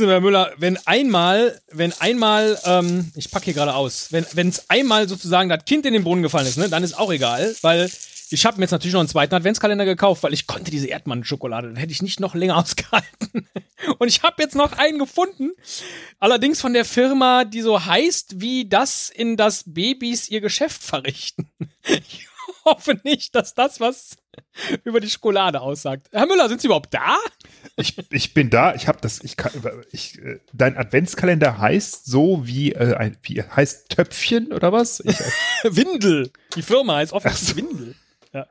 Wissen Herr Müller, wenn einmal, wenn einmal, ähm, ich packe hier gerade aus, wenn wenn es einmal sozusagen das Kind in den Brunnen gefallen ist, ne, dann ist auch egal, weil ich habe mir jetzt natürlich noch einen zweiten Adventskalender gekauft, weil ich konnte diese Erdmann-Schokolade, dann hätte ich nicht noch länger ausgehalten. Und ich habe jetzt noch einen gefunden, allerdings von der Firma, die so heißt, wie das in das Babys ihr Geschäft verrichten. Ich hoffe nicht, dass das was über die Schokolade aussagt. Herr Müller, sind Sie überhaupt da? Ich, ich bin da. Ich habe das. Ich kann. Ich, äh, dein Adventskalender heißt so wie äh, ein, wie heißt Töpfchen oder was? Ich, Windel. Die Firma heißt offensichtlich Windel. Ja.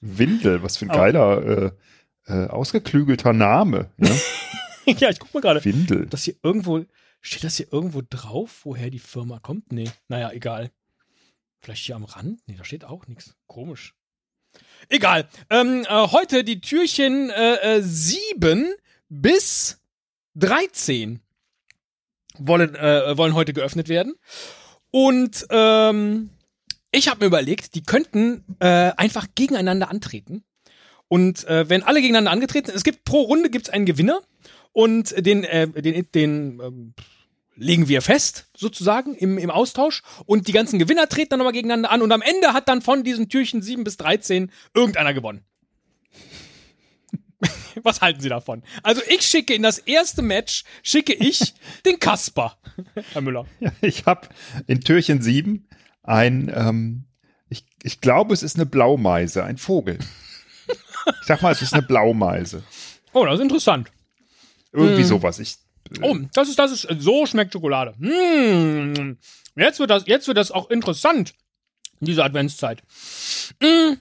Windel. Was für ein geiler äh, äh, ausgeklügelter Name. Ne? ja, ich guck mal gerade. Windel. Das hier irgendwo steht das hier irgendwo drauf, woher die Firma kommt? Nee, naja, egal. Vielleicht hier am Rand? Nee, da steht auch nichts. Komisch. Egal. Ähm, äh, heute die Türchen äh, äh, 7 bis 13 wollen, äh, wollen heute geöffnet werden. Und ähm, ich habe mir überlegt, die könnten äh, einfach gegeneinander antreten. Und äh, wenn alle gegeneinander angetreten sind, es gibt pro Runde gibt's einen Gewinner und den, äh, den, den ähm, legen wir fest, sozusagen, im, im Austausch. Und die ganzen Gewinner treten dann nochmal gegeneinander an. Und am Ende hat dann von diesen Türchen 7 bis 13 irgendeiner gewonnen. Was halten Sie davon? Also ich schicke in das erste Match, schicke ich den Kasper, Herr Müller. Ja, ich habe in Türchen 7 ein, ähm, ich, ich glaube, es ist eine Blaumeise, ein Vogel. Ich sag mal, es ist eine Blaumeise. Oh, das ist interessant. Irgendwie hm. sowas. Ich Oh, das ist, das ist, so schmeckt Schokolade. Mmh. Jetzt wird das, jetzt wird das auch interessant, diese Adventszeit. Mmh.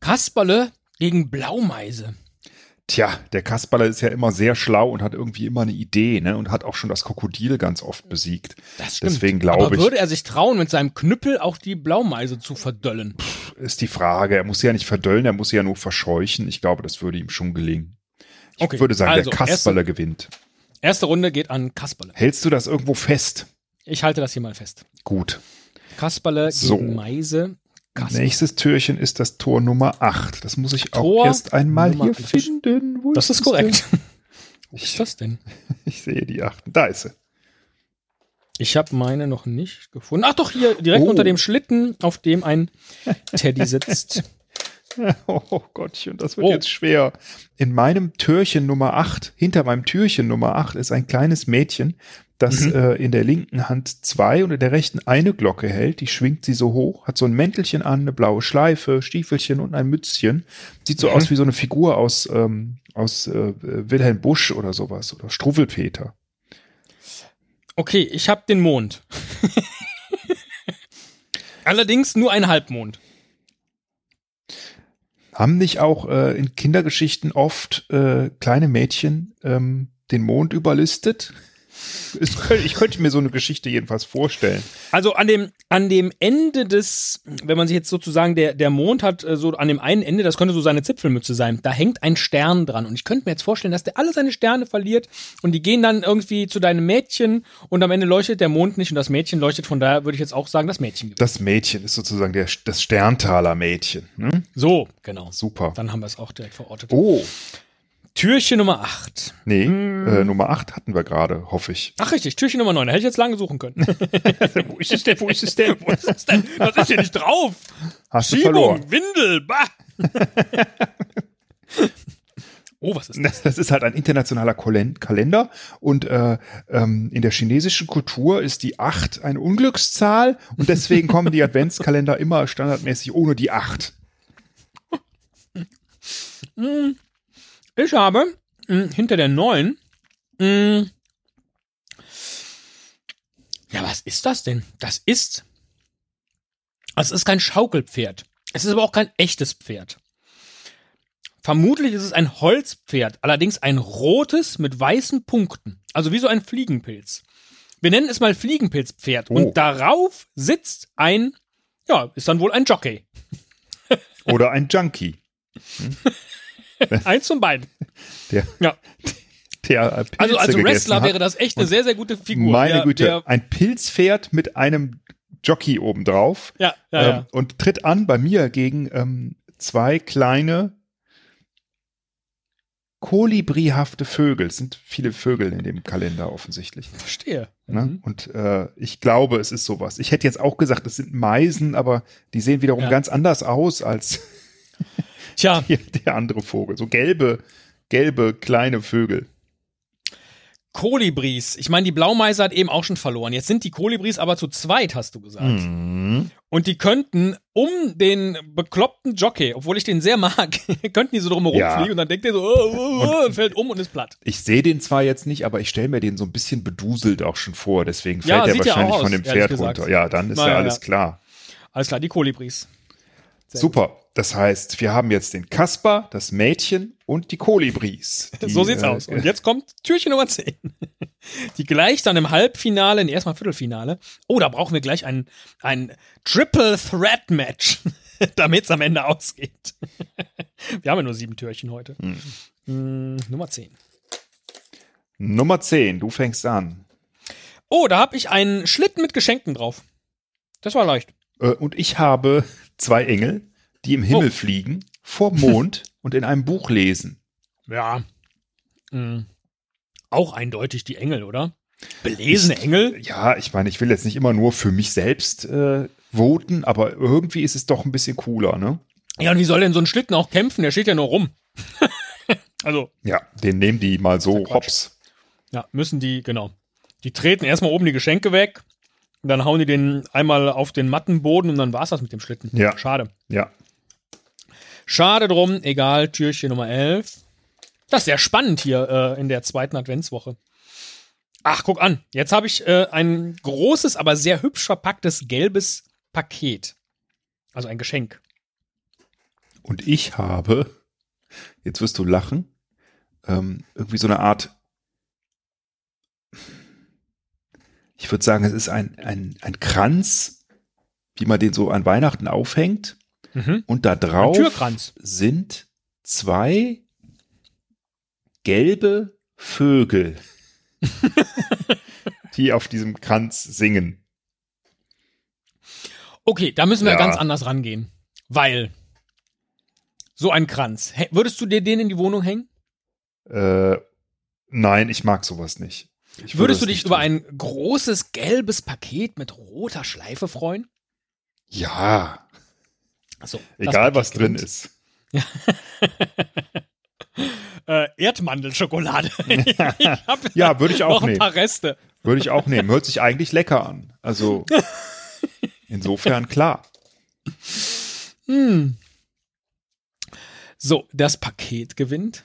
Kasperle gegen Blaumeise. Tja, der Kasperle ist ja immer sehr schlau und hat irgendwie immer eine Idee, ne? Und hat auch schon das Krokodil ganz oft besiegt. Das stimmt. Deswegen glaube ich. würde er sich trauen, mit seinem Knüppel auch die Blaumeise zu verdöllen? Ist die Frage. Er muss sie ja nicht verdöllen, er muss sie ja nur verscheuchen. Ich glaube, das würde ihm schon gelingen. Ich okay. würde sagen, also, der Kasperle erste, gewinnt. Erste Runde geht an Kasperle. Hältst du das irgendwo fest? Ich halte das hier mal fest. Gut. Kasperle so. gegen Meise. Kasperle. Nächstes Türchen ist das Tor Nummer 8. Das muss ich Tor auch erst einmal Nummer hier finden. Wo das ist, ist korrekt. Wo ist das denn? Ich sehe die 8. Da ist sie. Ich habe meine noch nicht gefunden. Ach doch, hier direkt oh. unter dem Schlitten, auf dem ein Teddy sitzt. Oh Gottchen, das wird oh. jetzt schwer. In meinem Türchen Nummer 8, hinter meinem Türchen Nummer 8 ist ein kleines Mädchen, das mhm. äh, in der linken Hand zwei und in der rechten eine Glocke hält. Die schwingt sie so hoch, hat so ein Mäntelchen an, eine blaue Schleife, Stiefelchen und ein Mützchen. Sieht so mhm. aus wie so eine Figur aus, ähm, aus äh, Wilhelm Busch oder sowas oder Struwwelpeter. Okay, ich habe den Mond. Allerdings nur ein Halbmond. Haben nicht auch äh, in Kindergeschichten oft äh, kleine Mädchen ähm, den Mond überlistet? Ich könnte mir so eine Geschichte jedenfalls vorstellen. Also an dem, an dem Ende des, wenn man sich jetzt sozusagen, der, der Mond hat äh, so an dem einen Ende, das könnte so seine Zipfelmütze sein, da hängt ein Stern dran. Und ich könnte mir jetzt vorstellen, dass der alle seine Sterne verliert und die gehen dann irgendwie zu deinem Mädchen und am Ende leuchtet der Mond nicht und das Mädchen leuchtet. Von daher würde ich jetzt auch sagen, das Mädchen. Gibt. Das Mädchen ist sozusagen der, das Sterntaler Mädchen. Ne? So, genau. Super. Dann haben wir es auch direkt verortet. Oh. Türchen Nummer 8. Nee, hm. äh, Nummer 8 hatten wir gerade, hoffe ich. Ach richtig, Türchen Nummer 9. Da hätte ich jetzt lange suchen können. wo ist es denn? Wo ist es denn? Wo ist es denn? Das ist hier nicht drauf. Hast Schiebung, du verloren. Windel, bah. Oh, was ist das? Das ist halt ein internationaler Kalender und äh, ähm, in der chinesischen Kultur ist die 8 eine Unglückszahl und deswegen kommen die Adventskalender immer standardmäßig ohne die 8. Hm. Ich habe mh, hm, hinter der 9 mh, hm, ja, was ist das denn? Das ist es ist kein Schaukelpferd. Es ist aber auch kein echtes Pferd. Vermutlich ist es ein Holzpferd, allerdings ein rotes mit weißen Punkten. Also wie so ein Fliegenpilz. Wir nennen es mal Fliegenpilzpferd. Oh. Und darauf sitzt ein, ja, ist dann wohl ein Jockey. Oder ein Junkie. Hm? Eins von beiden. Der, ja. Der Pilze also als Wrestler wäre das echt eine sehr, sehr gute Figur. Meine der, Güte, der, ein Pilzpferd mit einem Jockey obendrauf. Ja, ja, ähm, ja. Und tritt an bei mir gegen ähm, zwei kleine kolibrihafte Vögel. Es sind viele Vögel in dem Kalender offensichtlich. Verstehe. Ne? Mhm. Und äh, ich glaube, es ist sowas. Ich hätte jetzt auch gesagt, es sind Meisen, aber die sehen wiederum Ja. ganz anders aus als Tja, der, der andere Vogel. So gelbe, gelbe kleine Vögel. Kolibris. Ich meine, die Blaumeise hat eben auch schon verloren. Jetzt sind die Kolibris aber zu zweit, hast du gesagt. Mhm. Und die könnten um den bekloppten Jockey, obwohl ich den sehr mag, könnten die so drum herum Ja. fliegen und dann denkt der so, oh, oh, oh, und fällt um und ist platt. Ich sehe den zwar jetzt nicht, aber ich stelle mir den so ein bisschen beduselt auch schon vor. Deswegen Ja, fällt er ja wahrscheinlich auch von aus, dem Pferd runter. Ja, dann ist Na ja alles klar. Alles klar, die Kolibris. Sehr Super. Das heißt, wir haben jetzt den Kasper, das Mädchen und die Kolibris. Die, so sieht's äh, aus. Und jetzt kommt Türchen Nummer 10. Die gleicht dann im Halbfinale, nee, erstmal Viertelfinale. Oh, da brauchen wir gleich ein, ein Triple Threat Match, damit's am Ende ausgeht. Wir haben ja nur sieben Türchen heute. Hm. Hm, Nummer 10. Nummer 10, du fängst an. Oh, da habe ich einen Schlitten mit Geschenken drauf. Das war leicht. Äh, Und ich habe zwei Engel, die im Himmel Oh. fliegen, vor Mond und in einem Buch lesen. Ja. Hm. Auch eindeutig die Engel, oder? Belesene Engel? Ja, ich meine, ich will jetzt nicht immer nur für mich selbst äh, voten, aber irgendwie ist es doch ein bisschen cooler, ne? Ja, und wie soll denn so ein Schlitten auch kämpfen? Der steht ja nur rum. also, Ja, den nehmen die mal so hops. Ja, müssen die, genau. Die treten erstmal oben die Geschenke weg dann hauen die den einmal auf den Mattenboden und dann war's das mit dem Schlitten. Ja. Schade. Ja. Schade drum, egal, Türchen Nummer 11. Das ist sehr spannend hier äh, in der zweiten Adventswoche. Ach, guck an. Jetzt habe ich äh, ein großes, aber sehr hübsch verpacktes gelbes Paket. Also ein Geschenk. Und ich habe, jetzt wirst du lachen, ähm, irgendwie so eine Art, ich würde sagen, es ist ein, ein, ein Kranz, wie man den so an Weihnachten aufhängt. Mhm. Und da drauf sind zwei gelbe Vögel, die auf diesem Kranz singen. Okay, da müssen wir Ja. ganz anders rangehen. Weil so ein Kranz. Würdest du dir den in die Wohnung hängen? Äh, nein, ich mag sowas nicht. Ich würde Würdest du dich über ein großes gelbes Paket mit roter Schleife freuen? Ja, Achso, egal was drin ist. Äh, Erdmandelschokolade. ich hab Ja, würde ich auch noch ein nehmen. paar Reste. Würde ich auch nehmen. Hört sich eigentlich lecker an. Also insofern klar. Hm. So, das Paket gewinnt.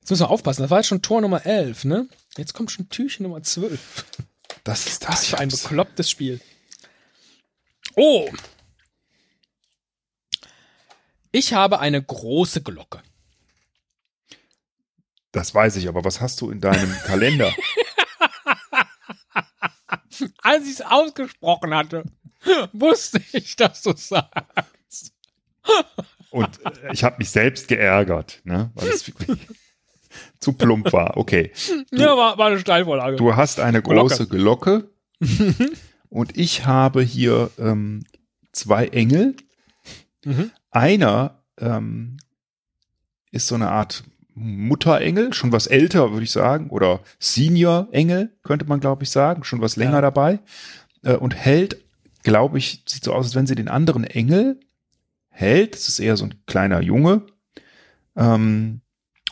Jetzt müssen wir aufpassen. Das war jetzt schon Tor Nummer 11, ne? Jetzt kommt schon Türchen Nummer 12. Das ist Was das. für ein beklopptes Spiel. Oh! Ich habe eine große Glocke. Das weiß ich, aber was hast du in deinem Kalender? Als ich es ausgesprochen hatte, wusste ich, dass du es sagst. Und äh, ich habe mich selbst geärgert, ne? weil es wirklich zu plump war. Okay. Ja, war, war eine Steilvorlage. Du hast eine Glocke. große Glocke und ich habe hier ähm, zwei Engel. Mhm. Einer ähm, ist so eine Art Mutterengel, schon was älter, würde ich sagen, oder Senior-Engel, könnte man, glaube ich, sagen, schon was länger Ja. dabei. Äh, und hält, glaube ich, sieht so aus, als wenn sie den anderen Engel hält. Das ist eher so ein kleiner Junge ähm,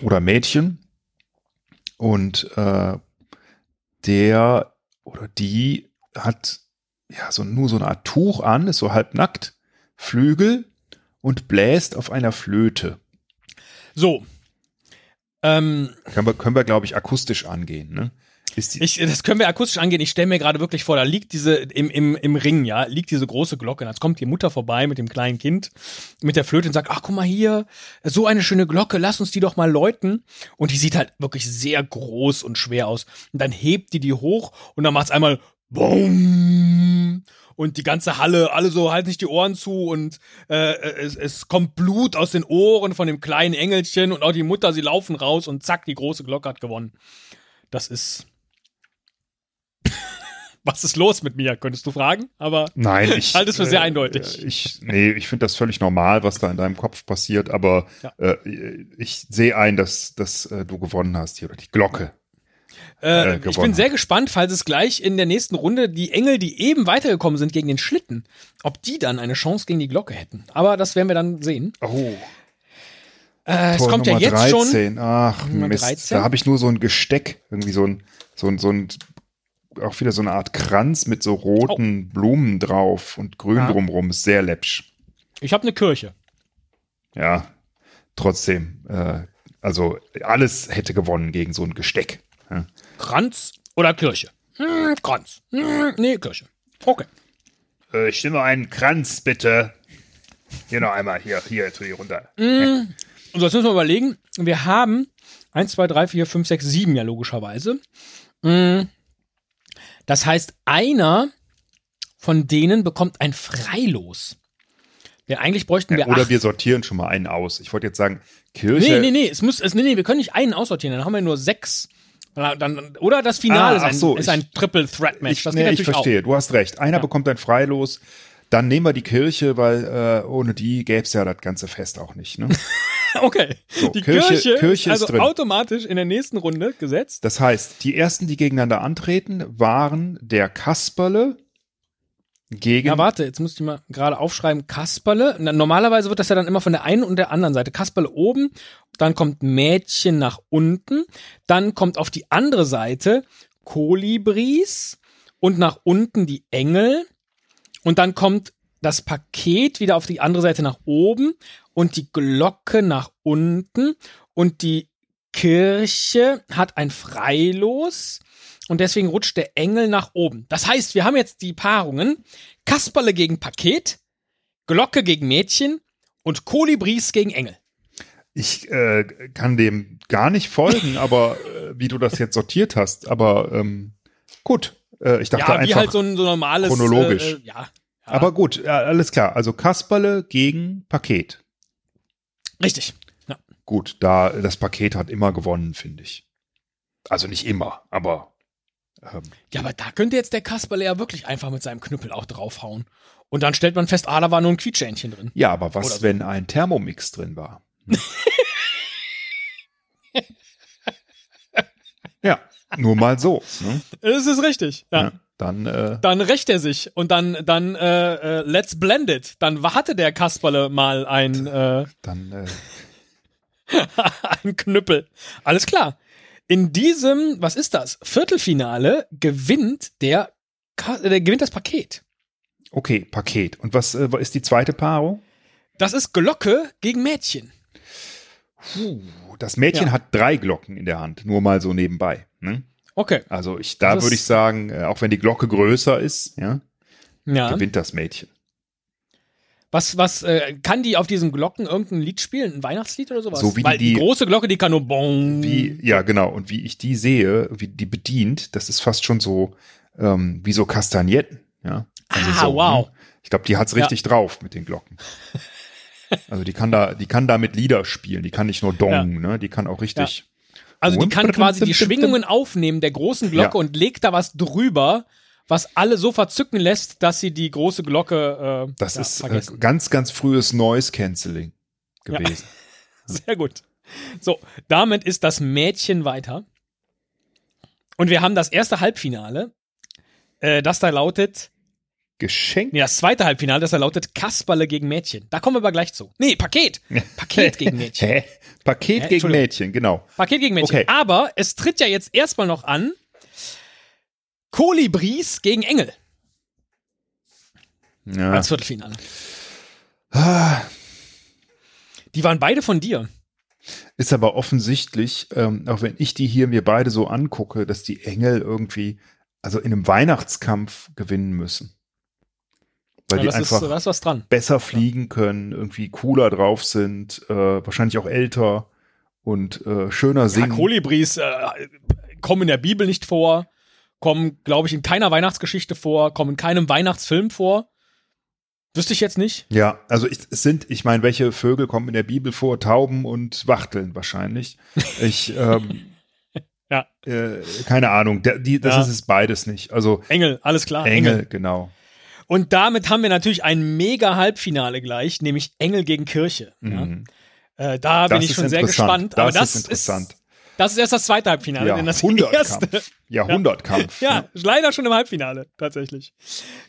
oder Mädchen. Und äh, der oder die hat ja so nur so eine Art Tuch an, ist so halb nackt, Flügel und bläst auf einer Flöte. So. Ähm, Können wir, können wir glaube ich, akustisch angehen. Ne? Ich, das können wir akustisch angehen. Ich stelle mir gerade wirklich vor, da liegt diese, im, im, im Ring, ja, liegt diese große Glocke. Und jetzt kommt die Mutter vorbei mit dem kleinen Kind, mit der Flöte und sagt, ach, guck mal hier, so eine schöne Glocke, lass uns die doch mal läuten. Und die sieht halt wirklich sehr groß und schwer aus. Und dann hebt die die hoch und dann macht's einmal BOOM! Und die ganze Halle, alle so halten sich die Ohren zu und äh, es, es kommt Blut aus den Ohren von dem kleinen Engelchen und auch die Mutter, sie laufen raus und zack, die große Glocke hat gewonnen. Das ist. Was ist los mit mir, könntest du fragen? Aber Nein, ich halte es für sehr äh, eindeutig. Ich, nee, ich finde das völlig normal, was da in deinem Kopf passiert, aber Ja. äh, ich sehe ein, dass, dass äh, du gewonnen hast hier, oder die Glocke. Äh, äh, ich gewonnen bin sehr gespannt, falls es gleich in der nächsten Runde die Engel, die eben weitergekommen sind gegen den Schlitten, ob die dann eine Chance gegen die Glocke hätten. Aber das werden wir dann sehen. Oh, Äh, es kommt Nummer ja jetzt schon. 13. Ach, Nummer Mist. 13? Da habe ich nur so ein Gesteck, irgendwie so ein, so ein, so ein, auch wieder so eine Art Kranz mit so roten Blumen drauf und grün Ja. drumrum. Ist sehr läppsch. Ich habe eine Kirche. Ja, trotzdem. Äh, also alles hätte gewonnen gegen so ein Gesteck. Ja. Kranz oder Kirche? Hm, Kranz. Hm, nee, Kirche. Okay. Äh, ich nehme einen Kranz, bitte. Hier noch einmal, hier, hier, tu die runter. Und so, jetzt müssen wir überlegen. Wir haben 1, 2, 3, 4, 5, 6, 7 ja logischerweise. Mm. Das heißt, einer von denen bekommt ein Freilos. Denn eigentlich bräuchten wir Ja, oder acht. wir sortieren schon mal einen aus. Ich wollte jetzt sagen, Kirche. Nee, nee, nee, es muss, es, nee, nee, wir können nicht einen aussortieren, dann haben wir nur sechs. Dann, oder das Finale Ah, ist, ein, so, ist ich- ein Triple Threat Match. Ich, Das nee, geht ich verstehe, du hast recht. Einer Ja. bekommt ein Freilos. Dann nehmen wir die Kirche, weil äh, ohne die gäbe es ja das ganze Fest auch nicht. Ne? Okay. die Kirche- Kirche, Kirche ist also drin. automatisch in der nächsten Runde gesetzt. Das heißt, die ersten, die gegeneinander antreten, waren der Kasperle gegen. Ja, warte, jetzt muss ich mal gerade aufschreiben, Kasperle. Na, Normalerweise wird das ja dann immer von der einen und der anderen Seite. Kasperle oben, dann kommt Mädchen nach unten, dann kommt auf die andere Seite Kolibris und nach unten die Engel und dann kommt das Paket wieder auf die andere Seite nach oben und die Glocke nach unten und die Kirche hat ein Freilos und deswegen rutscht der Engel nach oben. Das heißt, wir haben jetzt die Paarungen Kasperle gegen Paket, Glocke gegen Mädchen und Kolibris gegen Engel. Ich äh, kann dem gar nicht folgen, aber äh, wie du das jetzt sortiert hast. Aber ähm, gut, äh, ich dachte ja, wie einfach. halt so ein so normales chronologisch. Äh, äh, ja, ja. aber gut, alles klar. Also Kasperle gegen Paket. Richtig. Ja. Gut, da das Paket hat immer gewonnen, finde ich. Also nicht immer, aber ähm, ja, aber da könnte jetzt der Kasperle ja wirklich einfach mit seinem Knüppel auch draufhauen. Und dann stellt man fest, ah, da war nur ein Quietschähnchen drin. ja, aber was, so. wenn ein Thermomix drin war? Hm? ja, nur mal so. Ne? Das ist richtig. Ja. Ja, dann äh, Dann rächt er sich und dann, dann äh, äh, let's blend it. Dann hatte der Kasperle mal ein, äh, dann äh, ein Knüppel. Alles klar. In diesem, was ist das? Viertelfinale gewinnt der, Ka der gewinnt das Paket. okay, Paket. Und was äh, ist die zweite Paarung? Das ist Glocke gegen Mädchen. Puh, das Mädchen Ja. hat drei Glocken in der Hand, nur mal so nebenbei. Ne? Okay. Also ich, da Das würde ich sagen, äh, auch wenn die Glocke größer ist, ja, Ja. gewinnt das Mädchen. Was, was, äh, kann die auf diesen Glocken irgendein Lied spielen? Ein Weihnachtslied oder sowas? So wie Weil die, die- große Glocke, die kann nur bong. Wie, ja, genau. Und wie ich die sehe, wie die bedient, das ist fast schon so ähm, wie so Kastagnetten. Ja. Also Ah, so, wow. ne? Ich glaube, die hat's richtig drauf mit den Glocken. Also die kann da, die kann damit Lieder spielen. Die kann nicht nur dong, ne? Die kann auch richtig. Also die kann quasi die Schwingungen aufnehmen der großen Glocke Ja. und legt da was drüber, was alle so verzücken lässt, dass sie die große Glocke äh, Das ja, ist äh, vergessen. ganz, ganz frühes Noise Cancelling gewesen. Sehr gut. So, damit ist das Mädchen weiter. Und wir haben das erste Halbfinale, äh, das da lautet, Geschenk. nee, das zweite Halbfinale, das da lautet Kasperle gegen Mädchen. Da kommen wir aber gleich zu. Nee, Paket. Paket gegen Mädchen. Hä? Paket Hä? gegen. Mädchen, genau. Paket gegen Mädchen. Okay. Aber es tritt ja jetzt erstmal noch an Kolibris gegen Engel Ja. als Viertelfinale. Ah, Die waren beide von dir. Ist aber offensichtlich, ähm, auch wenn ich die hier mir beide so angucke, dass die Engel irgendwie, also in einem Weihnachtskampf gewinnen müssen. Weil Ja, die einfach ist was dran. besser fliegen können, irgendwie cooler drauf sind, äh, wahrscheinlich auch älter und äh, schöner Ja, singen. Kolibris äh, kommen in der Bibel nicht vor, kommen, glaube ich, in keiner Weihnachtsgeschichte vor, kommen in keinem Weihnachtsfilm vor. Wüsste ich jetzt nicht. Ja, also ich, es sind, ich meine, welche Vögel kommen in der Bibel vor? Tauben und Wachteln wahrscheinlich. Ich, ähm, Ja. Äh, keine Ahnung, der, die, das Ja. ist es beides nicht. Also Engel, alles klar. Engel, genau. Und damit haben wir natürlich ein mega Halbfinale gleich, nämlich Engel gegen Kirche. Mhm. Ja. Äh, da bin Das ich ist schon sehr gespannt. Das aber ist das interessant. Ist, das ist erst das zweite Halbfinale, denn das erste. Jahrhundertkampf. Jahrhundertkampf. Ja, leider schon im Halbfinale, tatsächlich.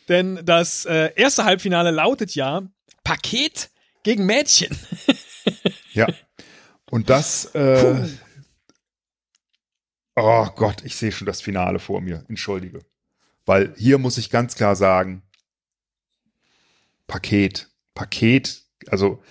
Denn das äh, erste Halbfinale lautet ja Paket gegen Mädchen. Ja. Und das, äh, oh Gott, ich sehe schon das Finale vor mir. Entschuldige. Weil hier muss ich ganz klar sagen, Paket, Paket, also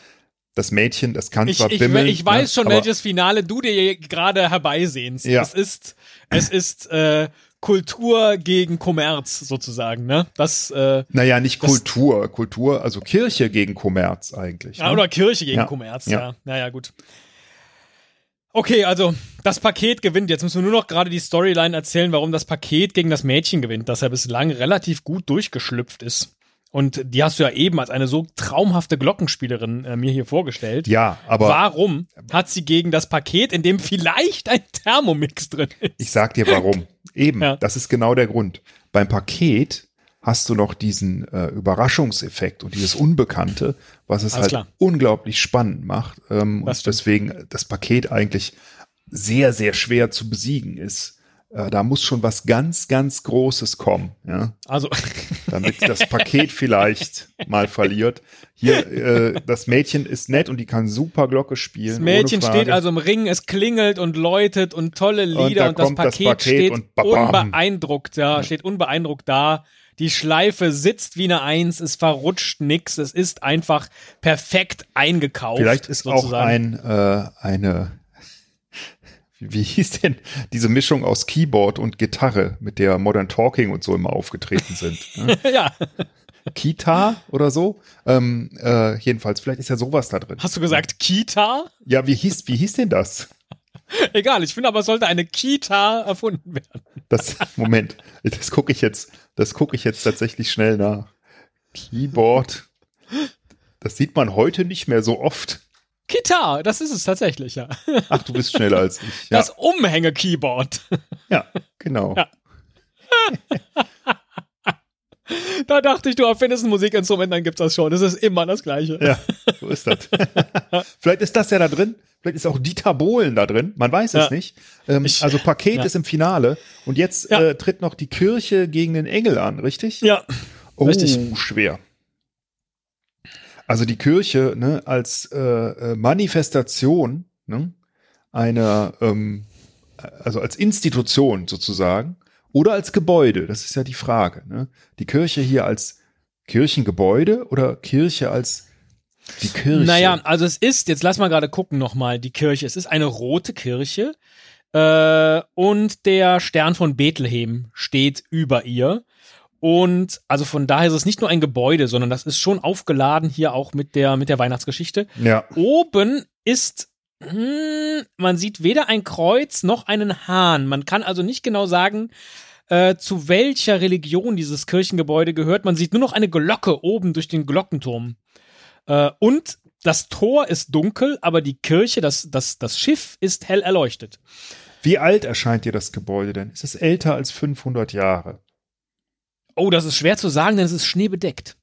das Mädchen, das kann Ich, zwar ich, bimmeln. ich weiß ne, schon, welches Finale du dir gerade herbeisehnst. Ja. Es ist, es ist äh, Kultur gegen Kommerz sozusagen, ne? Das, äh, Naja, nicht Kultur. Kultur, also Kirche gegen Kommerz eigentlich. ja, ne? oder Kirche gegen Ja. Kommerz, Ja. ja. Naja, gut. Okay, also das Paket gewinnt. Jetzt müssen wir nur noch gerade die Storyline erzählen, warum das Paket gegen das Mädchen gewinnt, das ja bislang relativ gut durchgeschlüpft ist. Und die hast du ja eben als eine so traumhafte Glockenspielerin äh, mir hier vorgestellt. Ja, aber Warum hat sie gegen das Paket, in dem vielleicht ein Thermomix drin ist? ich sag dir warum. Eben, Ja. das ist genau der Grund. Beim Paket hast du noch diesen äh, Überraschungseffekt und dieses Unbekannte, was es Alles halt klar. unglaublich spannend macht. Ähm, und stimmt. deswegen das Paket eigentlich sehr, sehr schwer zu besiegen ist. Äh, da muss schon was ganz, ganz Großes kommen, ja, Also, damit das Paket vielleicht mal verliert. Hier, äh, das Mädchen ist nett und die kann super Glocke spielen. das Mädchen steht also im Ring, es klingelt und läutet und tolle Lieder da und, das, kommt das Paket Paket steht und unbeeindruckt, ja, steht unbeeindruckt da. Die Schleife sitzt wie eine Eins, es verrutscht nix, es ist einfach perfekt eingekauft. Vielleicht ist auch sozusagen. ein, äh, eine, wie, hieß denn diese Mischung aus Keyboard und Gitarre, mit der Modern Talking und so immer aufgetreten sind. ne? ja, Kita oder so. Ähm, äh, jedenfalls, vielleicht ist ja sowas da drin. hast du gesagt Kita? Ja, wie hieß, wie hieß denn das? Egal, ich finde aber, es sollte eine Kita erfunden werden. Das, Moment, das gucke ich jetzt, das gucke ich jetzt tatsächlich schnell nach. Keyboard. Das sieht man heute nicht mehr so oft. Kita, das ist es tatsächlich, ja. Ach, du bist schneller als ich. Ja, Das Umhänge-Keyboard. ja genau. Ja. Da dachte ich, du erfindest ein Musikinstrument, dann gibt's das schon. Das ist immer das Gleiche. Ja, so ist das. Vielleicht ist das ja da drin. Vielleicht ist auch Dieter Bohlen da drin. Man weiß es Ja. nicht. Ähm, Ich- also Paket ja. ist im Finale. Und jetzt äh, tritt noch die Kirche gegen den Engel an, richtig? Ja. Oh, richtig. schwer. Also die Kirche ne, als äh, äh, Manifestation ne, einer, ähm, also als Institution sozusagen oder als Gebäude, das ist ja die Frage. Ne? Die Kirche hier als Kirchengebäude oder Kirche als die Kirche? Naja, also es ist, jetzt lass mal gerade gucken nochmal, die Kirche. Es ist eine rote Kirche äh, und der Stern von Bethlehem steht über ihr. Und also von daher ist es nicht nur ein Gebäude, sondern das ist schon aufgeladen hier auch mit der, mit der Weihnachtsgeschichte. Ja, Oben ist, hm, man sieht weder ein Kreuz noch einen Hahn. Man kann also nicht genau sagen, äh, zu welcher Religion dieses Kirchengebäude gehört. Man sieht nur noch eine Glocke oben durch den Glockenturm. Äh, und das Tor ist dunkel, aber die Kirche, das, das, das Schiff ist hell erleuchtet. wie alt erscheint dir das Gebäude denn? Ist es älter als 500 Jahre? Oh, das ist schwer zu sagen, denn es ist schneebedeckt.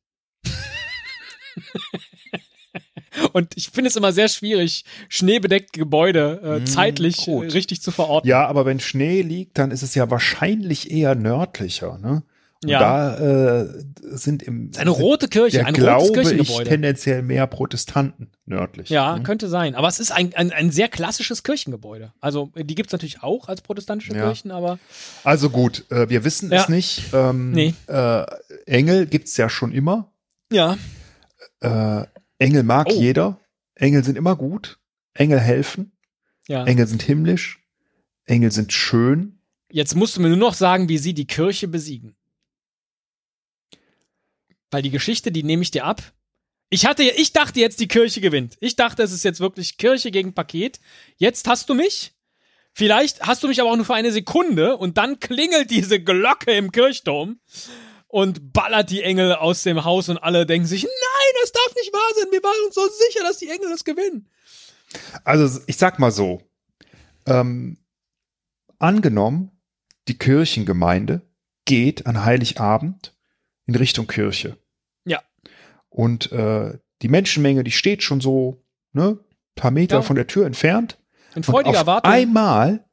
Und ich finde es immer sehr schwierig, schneebedeckte Gebäude äh, Mm, zeitlich gut. richtig zu verorten. Ja, aber wenn Schnee liegt, dann ist es ja wahrscheinlich eher nördlicher. Ne? Und Ja. da äh, sind im Es ist eine rote Kirche, ein rotes glaube ich Kirchengebäude. tendenziell mehr Protestanten nördlich. Ja, ne? könnte sein. Aber es ist ein, ein, ein sehr klassisches Kirchengebäude. Also, die gibt es natürlich auch als protestantische Ja. Kirchen, aber Also gut, äh, wir wissen Ja. es nicht. Ähm, Nee. äh, Engel gibt's ja schon immer. ja. Äh, Engel mag Oh. jeder. Engel sind immer gut. Engel helfen. ja. Engel sind himmlisch. Engel sind schön. Jetzt musst du mir nur noch sagen, wie sie die Kirche besiegen. Weil die Geschichte, die nehme ich dir ab. Ich hatte, ich dachte jetzt, die Kirche gewinnt. Ich dachte, es ist jetzt wirklich Kirche gegen Paket. Jetzt hast du mich. Vielleicht hast du mich aber auch nur für eine Sekunde und dann klingelt diese Glocke im Kirchturm und ballert die Engel aus dem Haus und alle denken sich, nein, das darf nicht wahr sein. Wir waren uns so sicher, dass die Engel das gewinnen. Also ich sag mal so. Ähm, angenommen, die Kirchengemeinde geht an Heiligabend in Richtung Kirche. Ja. Und äh, die Menschenmenge, die steht schon so, ne, paar Meter Ja. von der Tür entfernt. In freudiger und auf einmal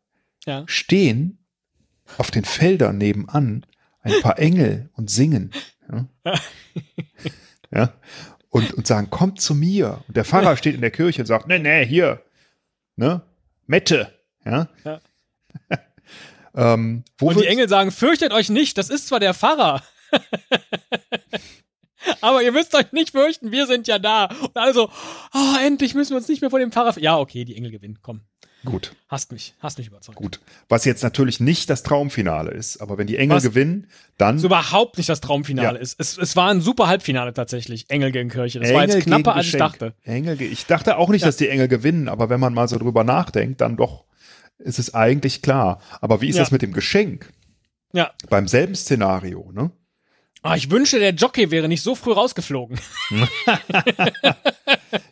Ja. stehen auf den Feldern nebenan ein paar Engel und singen. Ja. ja. Und, und sagen, kommt zu mir. Und der Pfarrer steht in der Kirche und sagt, nee, nee, hier, ne, Mette. Ja. Ja. ähm, wo Und die Engel sagen, fürchtet euch nicht, das ist zwar der Pfarrer. Aber ihr müsst euch nicht fürchten, wir sind ja da. Und also, oh, endlich müssen wir uns nicht mehr vor dem Pfarrer. Ja, okay, die Engel gewinnen. Komm, Gut, hast mich, hast mich überzeugt. gut. Was jetzt natürlich nicht das Traumfinale ist, aber wenn die Engel Was? gewinnen, dann Das überhaupt nicht das Traumfinale Ja. ist. Es, es war ein super Halbfinale tatsächlich. Engel gegen Kirche. Das war Engel jetzt knapper, als ich dachte. Engel, ge- ich dachte auch nicht, Ja. dass die Engel gewinnen, aber wenn man mal so drüber nachdenkt, dann doch ist es eigentlich klar. Aber wie ist Ja. das mit dem Geschenk? Ja. Beim selben Szenario, ne? Ah, ich wünschte, der Jockey wäre nicht so früh rausgeflogen.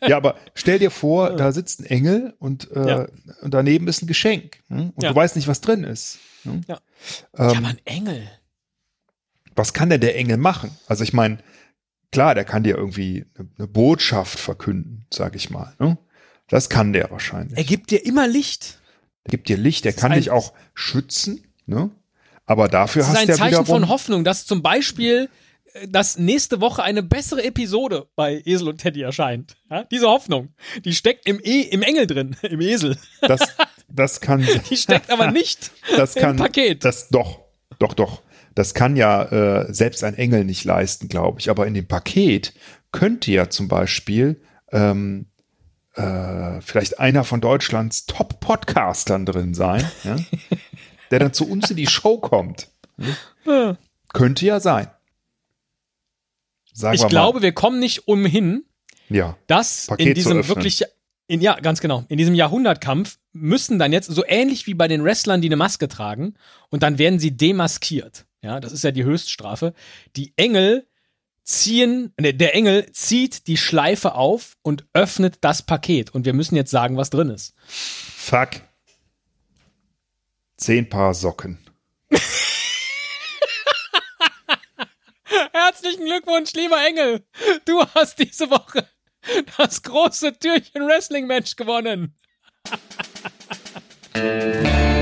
Ja, aber stell dir vor, da sitzt ein Engel und, äh, Ja. und daneben ist ein Geschenk. Hm? Und Ja. du weißt nicht, was drin ist. Hm? Ja. Ähm, ja, aber ein Engel. was kann denn der Engel machen? Also ich meine, klar, der kann dir irgendwie eine, eine Botschaft verkünden, sag ich mal. Ne? Das kann der wahrscheinlich. Er gibt dir immer Licht. Der gibt dir Licht, ist kann dich auch schützen, ne? Aber dafür Das ist hast ein du ja Zeichen wiederum, von Hoffnung, dass zum Beispiel äh, dass nächste Woche eine bessere Episode bei Esel und Teddy erscheint. Ja? Diese Hoffnung, die steckt im, e im Engel drin, im Esel. das, das kann, Die steckt aber nicht das kann, im Paket. das doch, doch, doch. Das kann ja äh, selbst ein Engel nicht leisten, glaube ich. Aber in dem Paket könnte ja zum Beispiel ähm, äh, vielleicht einer von Deutschlands Top-Podcastern drin sein, ja? Der dann zu uns in die Show kommt. Ja. Könnte ja sein. Sagen Ich wir glaube, wir kommen nicht umhin. Ja. dass Paket in diesem wirklich, in, ja, ganz genau, in diesem Jahrhundertkampf müssen dann jetzt, so ähnlich wie bei den Wrestlern, die eine Maske tragen, und dann werden sie demaskiert. Ja, das ist ja die Höchststrafe. Die Engel ziehen, ne, der Engel zieht die Schleife auf und öffnet das Paket. Und wir müssen jetzt sagen, was drin ist. Fuck. Zehn Paar Socken. Herzlichen Glückwunsch, lieber Engel. Du hast diese Woche das große Türchen Wrestling Match gewonnen.